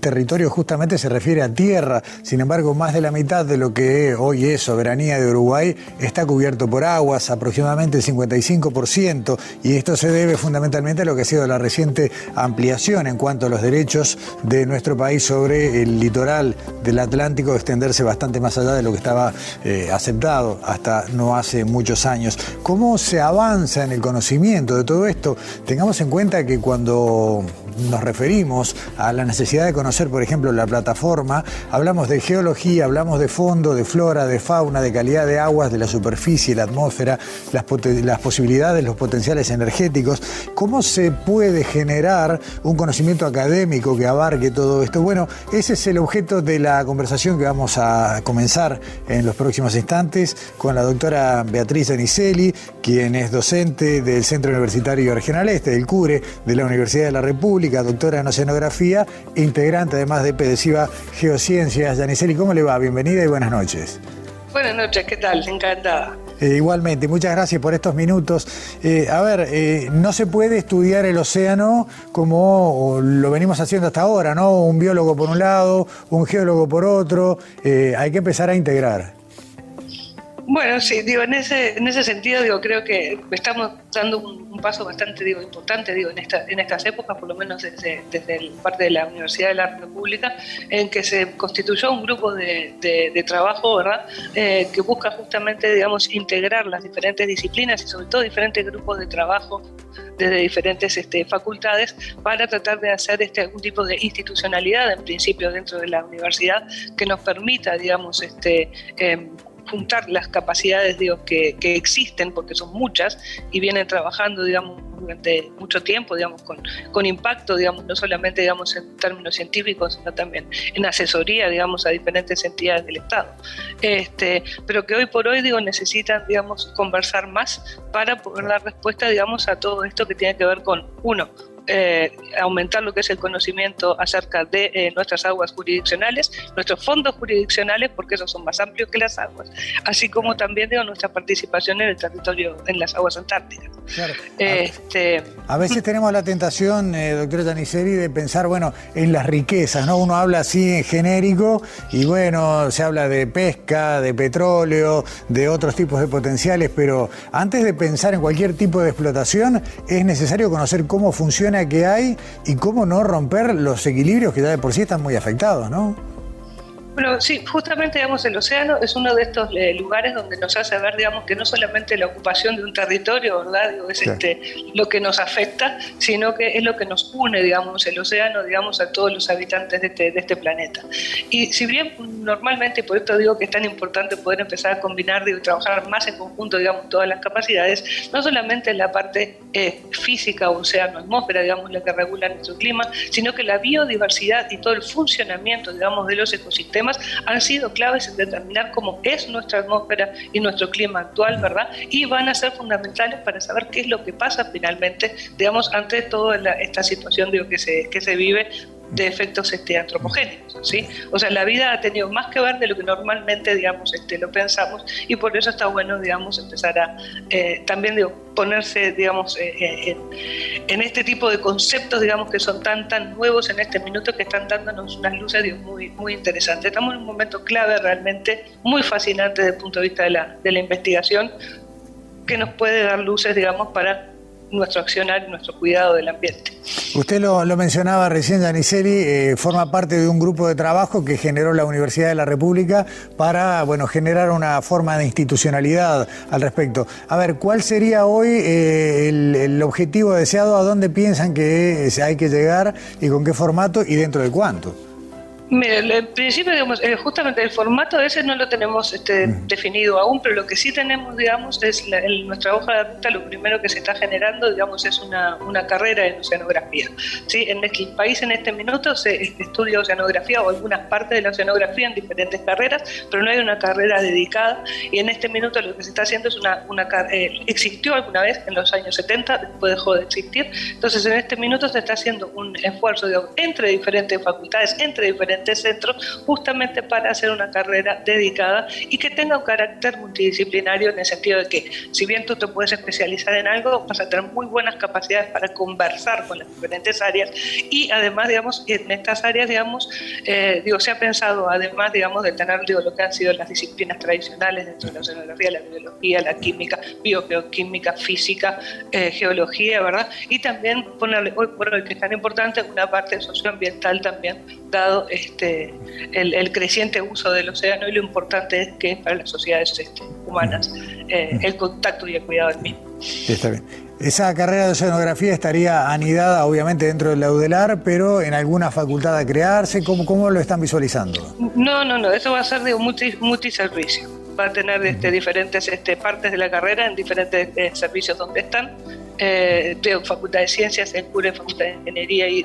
Territorio justamente se refiere a tierra, sin embargo más de la mitad de lo que hoy es soberanía de Uruguay está cubierto por aguas, aproximadamente el 55%, y esto se debe fundamentalmente a lo que ha sido la reciente ampliación en cuanto a los derechos de nuestro país sobre el litoral del Atlántico, extenderse bastante más allá de lo que estaba eh, aceptado hasta no hace muchos años. ¿Cómo se avanza en el conocimiento de todo esto? Tengamos en cuenta que cuando nos referimos a la necesidad de conocer, por ejemplo, la plataforma, hablamos de geología, hablamos de fondo, de flora, de fauna, de calidad de aguas, de la superficie, la atmósfera, las, posibilidades, los potenciales energéticos. ¿Cómo se puede generar un conocimiento académico que abarque todo esto? Bueno, ese es el objeto de la conversación que vamos a comenzar en los próximos instantes con la doctora Beatriz Anicelli, quien es docente del Centro Universitario Regional Este, del CURE, de la Universidad de la República doctora en oceanografía, integrante además de PEDESIVA Geociencias. Yaniseli, ¿cómo le va? Bienvenida y buenas noches. Buenas noches, ¿qué tal? Encantada. Eh, igualmente, muchas gracias por estos minutos. Eh, a ver, eh, no se puede estudiar el océano como lo venimos haciendo hasta ahora, ¿no? Un biólogo por un lado, un geólogo por otro. hay que empezar a integrar. Bueno, sí, digo, en ese, en ese sentido, digo, creo que estamos dando un, paso bastante, digo, importante, digo, en, esta, en estas épocas, por lo menos desde, desde parte de la Universidad de la República, en que se constituyó un grupo de, de, trabajo, ¿verdad?, eh, que busca justamente, digamos, integrar las diferentes disciplinas y sobre todo diferentes grupos de trabajo desde diferentes este, facultades para tratar de hacer este, algún tipo de institucionalidad, en principio, dentro de la universidad, que nos permita, digamos, este, eh, juntar las capacidades digo, que, que, existen, porque son muchas, y vienen trabajando, digamos, durante mucho tiempo, digamos, con, con impacto, digamos, no solamente, digamos, en términos científicos, sino también en asesoría, digamos, a diferentes entidades del Estado. Este, pero que hoy por hoy, digo, necesitan, digamos, conversar más para poder dar respuesta, digamos, a todo esto que tiene que ver con, uno, eh, aumentar lo que es el conocimiento acerca de eh, nuestras aguas jurisdiccionales, nuestros fondos jurisdiccionales, porque esos son más amplios que las aguas, así como también digo, nuestra participación en el territorio, en las aguas antárticas. Este, a veces tenemos la tentación, eh, doctora de pensar, bueno, en las riquezas, ¿no? Uno habla así en genérico y bueno, se habla de pesca, de petróleo, de otros tipos de potenciales, pero antes de pensar en cualquier tipo de explotación, es necesario conocer cómo funciona que hay y cómo no romper los equilibrios que ya de por sí están muy afectados, ¿no? Bueno, sí, justamente digamos, el océano es uno de estos eh, lugares donde nos hace ver digamos, que no solamente la ocupación de un territorio ¿verdad? es este, lo que nos afecta, sino que es lo que nos une digamos, el océano digamos, a todos los habitantes de este, de este planeta. Y si bien normalmente, por esto digo que es tan importante poder empezar a combinar y trabajar más en conjunto digamos, todas las capacidades, no solamente la parte eh, física, océano-atmósfera, digamos, la que regula nuestro clima, sino que la biodiversidad y todo el funcionamiento digamos, de los ecosistemas han sido claves en determinar cómo es nuestra atmósfera y nuestro clima actual, ¿verdad? Y van a ser fundamentales para saber qué es lo que pasa finalmente, digamos, ante toda esta situación digo, que, se, que se vive de efectos este, antropogénicos, ¿sí? O sea, la vida ha tenido más que ver de lo que normalmente, digamos, este, lo pensamos y por eso está bueno, digamos, empezar a eh, también digo, ponerse, digamos, eh, eh, en, este tipo de conceptos, digamos, que son tan, tan nuevos en este minuto que están dándonos unas luces digo, muy, muy interesantes. Estamos en un momento clave realmente, muy fascinante desde el punto de vista de la, de la investigación, que nos puede dar luces, digamos, para nuestro accionar nuestro cuidado del ambiente. Usted lo, mencionaba recién, Yaniseli, eh, forma parte de un grupo de trabajo que generó la Universidad de la República para bueno, generar una forma de institucionalidad al respecto. A ver, ¿cuál sería hoy eh, el, objetivo deseado? ¿A dónde piensan que hay que llegar y con qué formato y dentro de cuánto? Mira, en principio, digamos, justamente el formato ese no lo tenemos este, definido aún, pero lo que sí tenemos, digamos, es nuestra hoja de ruta, lo primero que se está generando, digamos, es una, una carrera en oceanografía. ¿sí? En el país en este minuto se estudia oceanografía o algunas partes de la oceanografía en diferentes carreras, pero no hay una carrera dedicada y en este minuto lo que se está haciendo es una, una eh, existió alguna vez en los años 70, después dejó de existir, entonces en este minuto se está haciendo un esfuerzo digamos, entre diferentes facultades, entre diferentes diferentes centros, justamente para hacer una carrera dedicada y que tenga un carácter multidisciplinario en el sentido de que si bien tú te puedes especializar en algo, vas a tener muy buenas capacidades para conversar con las diferentes áreas y además, digamos, en estas áreas, digamos, eh, se ha pensado, además, digamos, de tener digo, lo que han sido las disciplinas tradicionales dentro de la oceanografía, la biología, la química, biogeoquímica, física, eh, geología, ¿verdad? Y también ponerle hoy por hoy, que es tan importante, una parte socioambiental también, dado este, el, creciente uso del océano y lo importante es que es para las sociedades este, humanas eh, el contacto y el cuidado del mismo. Está bien. Esa carrera de oceanografía estaría anidada, obviamente, dentro del laudelar, pero en alguna facultad a crearse. ¿Cómo, cómo lo están visualizando? No, no, no. Eso va a ser de multi, multiservicio. Va a tener este, diferentes este, partes de la carrera en diferentes eh, servicios donde están. Eh, Facultad de Ciencias, el CURE, Facultad de Ingeniería y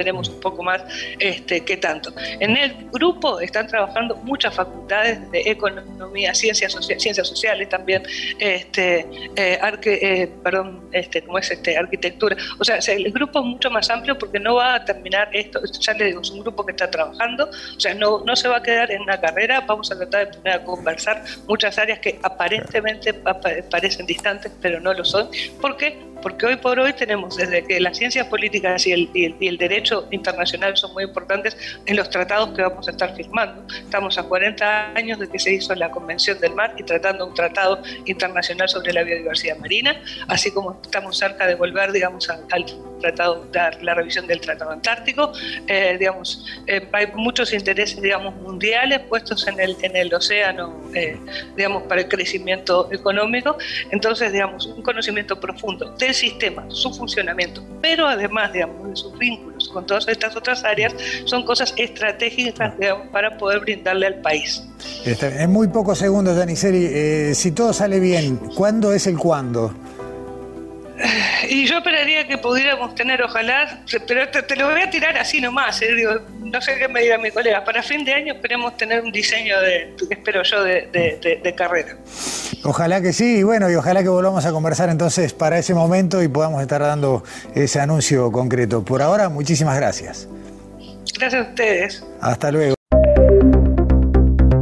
veremos un poco más este, qué tanto. En el grupo están trabajando muchas facultades de economía, ciencias, sociales también, este, eh, eh, perdón, este, ¿cómo es este? arquitectura. O sea, el grupo es mucho más amplio porque no va a terminar esto, ya les digo, es un grupo que está trabajando, o sea, no, no se va a quedar en una carrera, vamos a tratar de poner a conversar muchas áreas que aparentemente parecen distantes, pero no lo son. ¿Por qué? Porque hoy por hoy tenemos desde que las ciencias políticas y el, y el, derecho internacional son muy importantes en los tratados que vamos a estar firmando. Estamos a 40 años de que se hizo la Convención del Mar y tratando un tratado internacional sobre la biodiversidad marina, así como estamos cerca de volver, digamos, al, tratado, dar la revisión del Tratado Antártico. Eh, digamos, eh, hay muchos intereses, digamos, mundiales puestos en el, en el océano, eh, digamos, para el crecimiento económico. Entonces, digamos, un conocimiento profundo de sistema, su funcionamiento, pero además, digamos, de sus vínculos con todas estas otras áreas, son cosas estratégicas para poder brindarle al país. En muy pocos segundos, Daniseri, si todo sale bien, ¿cuándo es el cuándo? Y yo esperaría que pudiéramos tener, ojalá, pero te, lo voy a tirar así nomás, eh, digo, no sé qué me dirá mi colega, para fin de año esperemos tener un diseño de, espero yo, de, carrera. Ojalá que sí, y bueno, y ojalá que volvamos a conversar entonces para ese momento y podamos estar dando ese anuncio concreto. Por ahora, muchísimas gracias. Gracias a ustedes. Hasta luego.